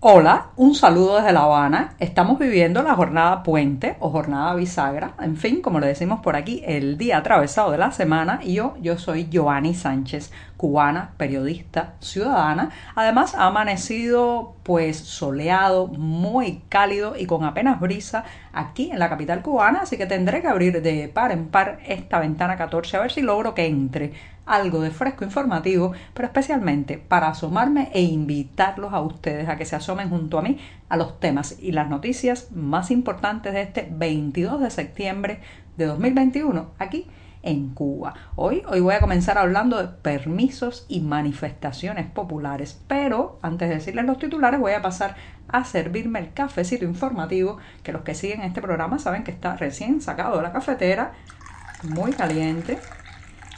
Hola, un saludo desde La Habana. Estamos viviendo la jornada puente o jornada bisagra, en fin, como le decimos por aquí, el día atravesado de la semana. Y yo, yo soy Joanny Sánchez, cubana, periodista, ciudadana. Además, ha amanecido pues soleado, muy cálido y con apenas brisa aquí en la capital cubana, así que tendré que abrir de par en par esta ventana 14 a ver si logro que entre algo de fresco informativo, pero especialmente para asomarme e invitarlos a ustedes a que se asomen junto a mí a los temas y las noticias más importantes de este 22 de septiembre de 2021 aquí en Cuba. Hoy, hoy voy a comenzar hablando de permisos y manifestaciones populares, pero antes de decirles los titulares voy a pasar a servirme el cafecito informativo que los que siguen este programa saben que está recién sacado de la cafetera, muy caliente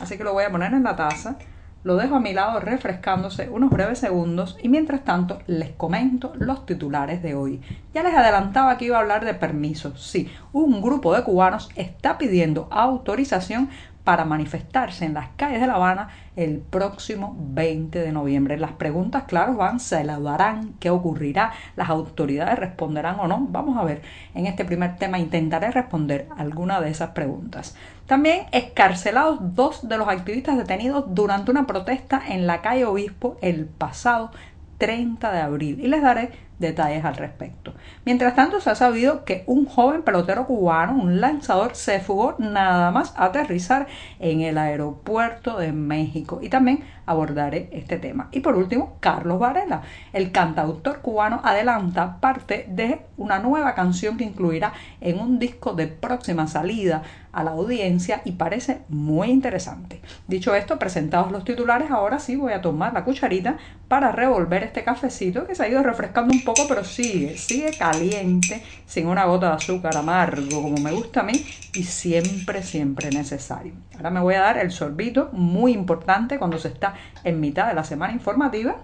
Así que lo voy a poner en la taza, lo dejo a mi lado refrescándose unos breves segundos y mientras tanto les comento los titulares de hoy. Ya les adelantaba que iba a hablar de permisos. Sí, un grupo de cubanos está pidiendo autorización para manifestarse en las calles de La Habana el próximo 20 de noviembre. Las preguntas, claro, van, se elaborarán, qué ocurrirá, las autoridades responderán o no. Vamos a ver, en este primer tema intentaré responder alguna de esas preguntas. También escarcelados dos de los activistas detenidos durante una protesta en la calle Obispo el pasado 30 de abril y les daré detalles al respecto. Mientras tanto, se ha sabido que un joven pelotero cubano, un lanzador, se fugó nada más aterrizar en el aeropuerto de México y también abordaré este tema. Y por último, Carlos Varela, el cantautor cubano, adelanta parte de una nueva canción que incluirá en un disco de próxima salida a la audiencia y parece muy interesante. Dicho esto, presentados los titulares, ahora sí voy a tomar la cucharita para revolver este cafecito que se ha ido refrescando un poco, pero sigue, sigue caliente, sin una gota de azúcar amargo como me gusta a mí y siempre, siempre necesario. Ahora me voy a dar el sorbito, muy importante cuando se está en mitad de la semana informativa.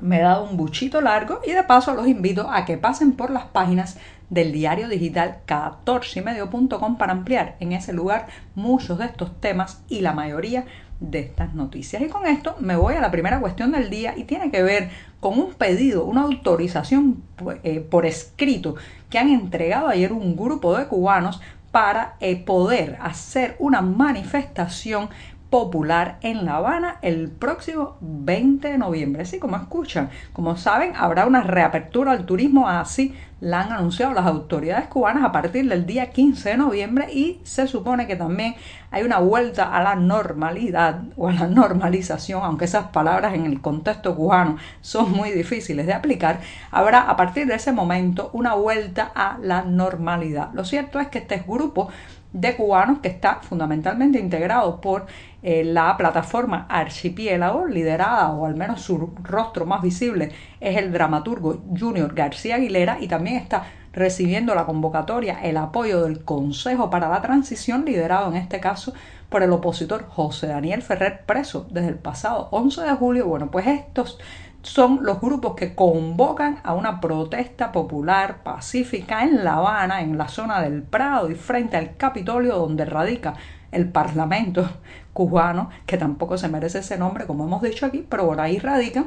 Me he dado un buchito largo y de paso los invito a que pasen por las páginas del diario digital 14ymedio.com para ampliar en ese lugar muchos de estos temas y la mayoría estas noticias. Y con esto me voy a la primera cuestión del día y tiene que ver con un pedido, una autorización eh, por escrito que han entregado ayer un grupo de cubanos para eh, poder hacer una manifestación popular en La Habana el próximo 20 de noviembre. Así como escuchan, como saben, habrá una reapertura al turismo, así la han anunciado las autoridades cubanas a partir del día 15 de noviembre y se supone que también hay una vuelta a la normalidad o a la normalización, aunque esas palabras en el contexto cubano son muy difíciles de aplicar, habrá a partir de ese momento una vuelta a la normalidad. Lo cierto es que este grupo de cubanos que está fundamentalmente integrado por eh, la plataforma Archipiélago, liderada o al menos su rostro más visible es el dramaturgo Junior García Aguilera y también está recibiendo la convocatoria, el apoyo del Consejo para la Transición, liderado en este caso por el opositor José Daniel Ferrer, preso desde el pasado 11 de julio. Bueno, pues estos son los grupos que convocan a una protesta popular pacífica en La Habana, en la zona del Prado y frente al Capitolio donde radica el Parlamento cubano, que tampoco se merece ese nombre, como hemos dicho aquí, pero por ahí radica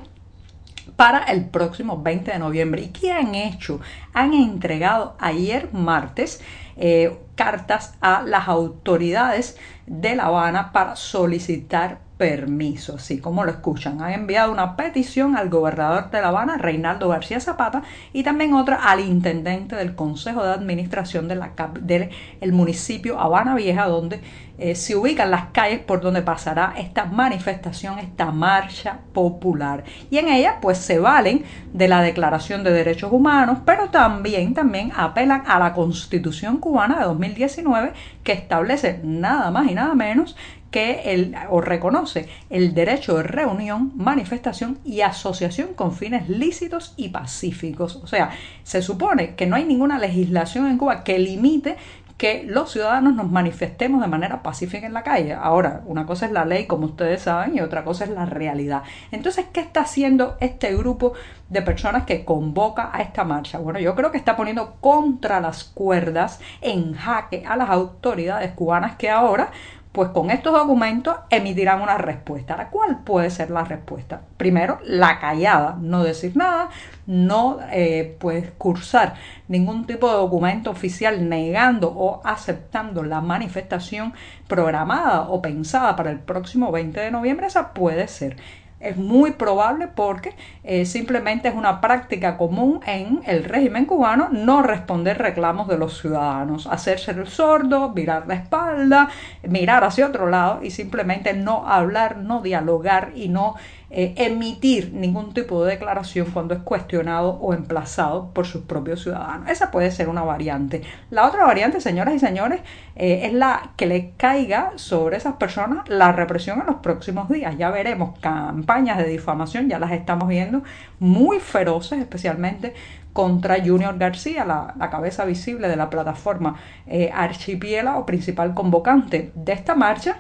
para el próximo 20 de noviembre. ¿Y qué han hecho? Han entregado ayer martes eh, cartas a las autoridades de La Habana para solicitar permiso, así como lo escuchan. Han enviado una petición al gobernador de La Habana, Reinaldo García Zapata, y también otra al intendente del Consejo de Administración de del el municipio Habana Vieja, donde eh, se ubican las calles por donde pasará esta manifestación, esta marcha popular. Y en ella pues se valen de la Declaración de Derechos Humanos, pero también, también apelan a la Constitución cubana de 2019 que establece nada más y nada menos que el, o reconoce el derecho de reunión, manifestación y asociación con fines lícitos y pacíficos. O sea, se supone que no hay ninguna legislación en Cuba que limite que los ciudadanos nos manifestemos de manera pacífica en la calle. Ahora, una cosa es la ley, como ustedes saben, y otra cosa es la realidad. Entonces, ¿qué está haciendo este grupo de personas que convoca a esta marcha? Bueno, yo creo que está poniendo contra las cuerdas, en jaque a las autoridades cubanas que ahora pues con estos documentos emitirán una respuesta. ¿La cuál puede ser la respuesta? Primero, la callada, no decir nada, no eh, pues cursar ningún tipo de documento oficial negando o aceptando la manifestación programada o pensada para el próximo 20 de noviembre, esa puede ser es muy probable porque eh, simplemente es una práctica común en el régimen cubano no responder reclamos de los ciudadanos, hacerse el sordo, mirar la espalda, mirar hacia otro lado y simplemente no hablar, no dialogar y no eh, emitir ningún tipo de declaración cuando es cuestionado o emplazado por sus propios ciudadanos. Esa puede ser una variante. La otra variante, señoras y señores, eh, es la que le caiga sobre esas personas la represión en los próximos días. Ya veremos campañas de difamación, ya las estamos viendo, muy feroces, especialmente contra Junior García, la, cabeza visible de la plataforma eh, o principal convocante de esta marcha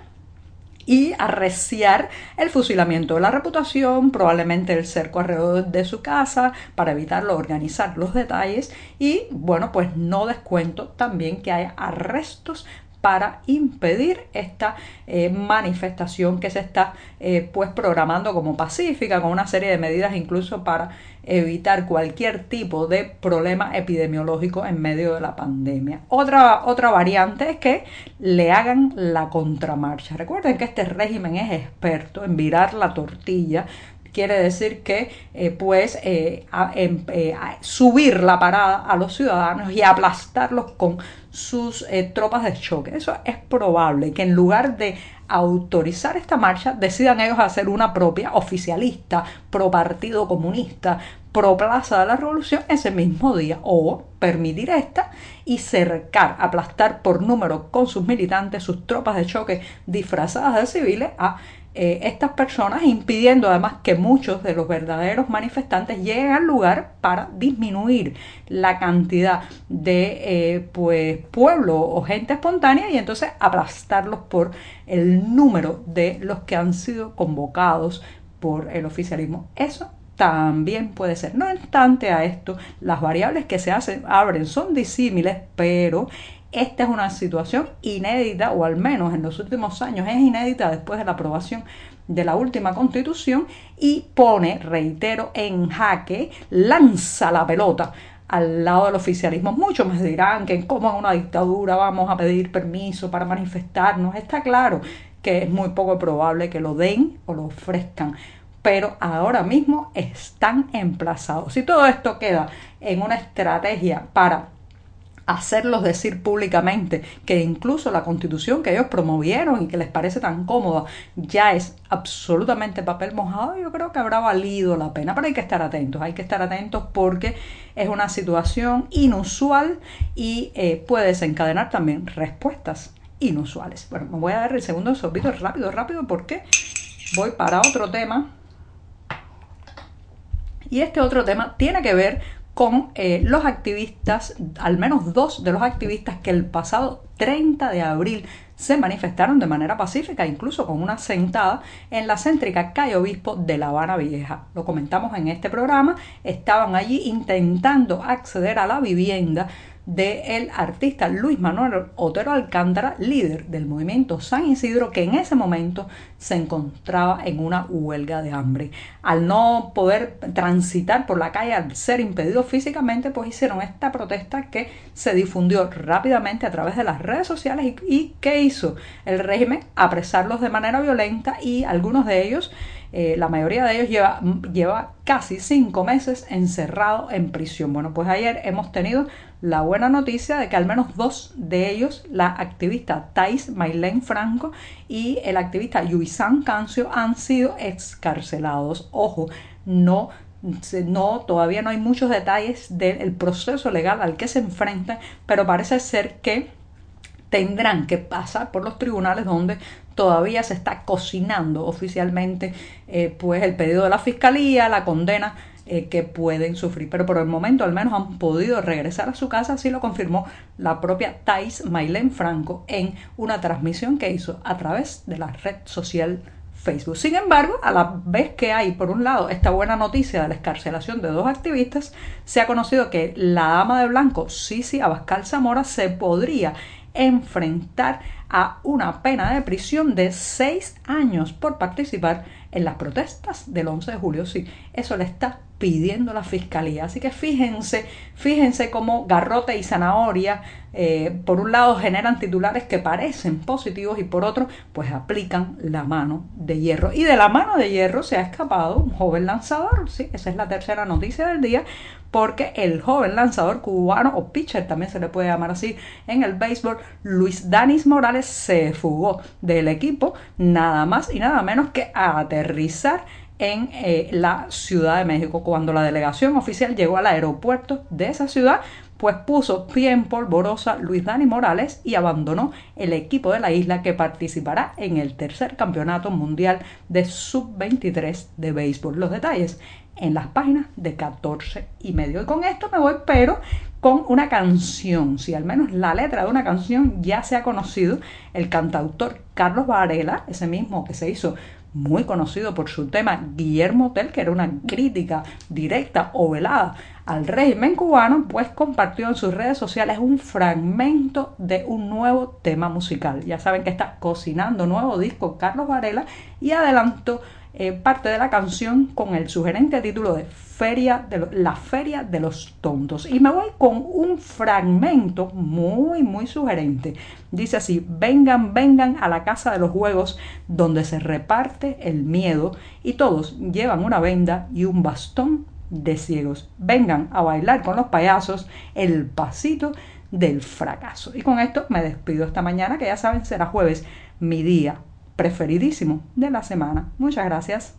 y arreciar el fusilamiento de la reputación, probablemente el cerco alrededor de su casa para evitarlo, organizar los detalles y bueno, pues no descuento también que haya arrestos para impedir esta eh, manifestación que se está eh, pues programando como pacífica con una serie de medidas incluso para evitar cualquier tipo de problema epidemiológico en medio de la pandemia. Otra, otra variante es que le hagan la contramarcha. Recuerden que este régimen es experto en virar la tortilla quiere decir que eh, pues em, subir la parada a los ciudadanos y aplastarlos con sus eh, tropas de choque. Eso es probable que en lugar de autorizar esta marcha decidan ellos hacer una propia oficialista, pro partido comunista, pro plaza de la revolución ese mismo día o permitir esta y cercar, aplastar por número con sus militantes, sus tropas de choque disfrazadas de civiles a eh, estas personas, impidiendo además que muchos de los verdaderos manifestantes lleguen al lugar para disminuir la cantidad de eh, pues, pueblo o gente espontánea y entonces aplastarlos por el número de los que han sido convocados por el oficialismo. Eso también puede ser. No obstante a esto, las variables que se hacen, abren son disímiles, pero esta es una situación inédita, o al menos en los últimos años es inédita después de la aprobación de la última constitución y pone, reitero, en jaque, lanza la pelota al lado del oficialismo. Muchos me dirán que como en una dictadura vamos a pedir permiso para manifestarnos. Está claro que es muy poco probable que lo den o lo ofrezcan pero ahora mismo están emplazados. Si todo esto queda en una estrategia para hacerlos decir públicamente que incluso la constitución que ellos promovieron y que les parece tan cómoda ya es absolutamente papel mojado, yo creo que habrá valido la pena. Pero hay que estar atentos, hay que estar atentos porque es una situación inusual y eh, puede desencadenar también respuestas inusuales. Bueno, me voy a dar el segundo sorbito rápido, rápido porque voy para otro tema. Y este otro tema tiene que ver con eh, los activistas, al menos dos de los activistas que el pasado 30 de abril se manifestaron de manera pacífica, incluso con una sentada en la céntrica calle Obispo de La Habana Vieja. Lo comentamos en este programa, estaban allí intentando acceder a la vivienda del artista Luis Manuel Otero Alcántara, líder del movimiento San Isidro, que en ese momento se encontraba en una huelga de hambre. Al no poder transitar por la calle, al ser impedido físicamente, pues hicieron esta protesta que se difundió rápidamente a través de las redes sociales y, y ¿qué hizo el régimen? Apresarlos de manera violenta y algunos de ellos eh, la mayoría de ellos lleva, lleva casi cinco meses encerrado en prisión. Bueno, pues ayer hemos tenido la buena noticia de que al menos dos de ellos, la activista Thais Maylene Franco y el activista Yuisan Cancio, han sido excarcelados. Ojo, no no, todavía no hay muchos detalles del proceso legal al que se enfrentan, pero parece ser que tendrán que pasar por los tribunales donde todavía se está cocinando oficialmente eh, pues el pedido de la fiscalía, la condena eh, que pueden sufrir. Pero por el momento al menos han podido regresar a su casa, así lo confirmó la propia Thais Maylene Franco en una transmisión que hizo a través de la red social Facebook. Sin embargo, a la vez que hay, por un lado, esta buena noticia de la escarcelación de dos activistas, se ha conocido que la dama de blanco, Sisi Abascal Zamora, se podría enfrentar a una pena de prisión de seis años por participar en las protestas del 11 de julio. Sí, eso le está pidiendo la fiscalía. Así que fíjense, fíjense cómo garrote y zanahoria, eh, por un lado generan titulares que parecen positivos y por otro, pues aplican la mano de hierro. Y de la mano de hierro se ha escapado un joven lanzador. Sí, esa es la tercera noticia del día, porque el joven lanzador cubano, o pitcher también se le puede llamar así en el béisbol, Luis Danis Morales se fugó del equipo nada más y nada menos que a aterrizar en eh, la Ciudad de México. Cuando la delegación oficial llegó al aeropuerto de esa ciudad, pues puso pie en polvorosa Luis Dani Morales y abandonó el equipo de la isla que participará en el tercer campeonato mundial de sub-23 de béisbol. Los detalles en las páginas de 14 y medio. Y con esto me voy, pero con una canción, si al menos la letra de una canción ya se ha conocido, el cantautor Carlos Varela, ese mismo que se hizo muy conocido por su tema Guillermo Tell, que era una crítica directa o velada al régimen cubano, pues compartió en sus redes sociales un fragmento de un nuevo tema musical. Ya saben que está cocinando nuevo disco Carlos Varela y adelantó eh, parte de la canción con el sugerente título de Feria de La Feria de los Tontos. Y me voy con un fragmento muy, muy sugerente. Dice así, vengan, vengan a la casa de los juegos donde se reparte el miedo y todos llevan una venda y un bastón de ciegos. Vengan a bailar con los payasos el pasito del fracaso. Y con esto me despido esta mañana, que ya saben será jueves, mi día preferidísimo de la semana. Muchas gracias.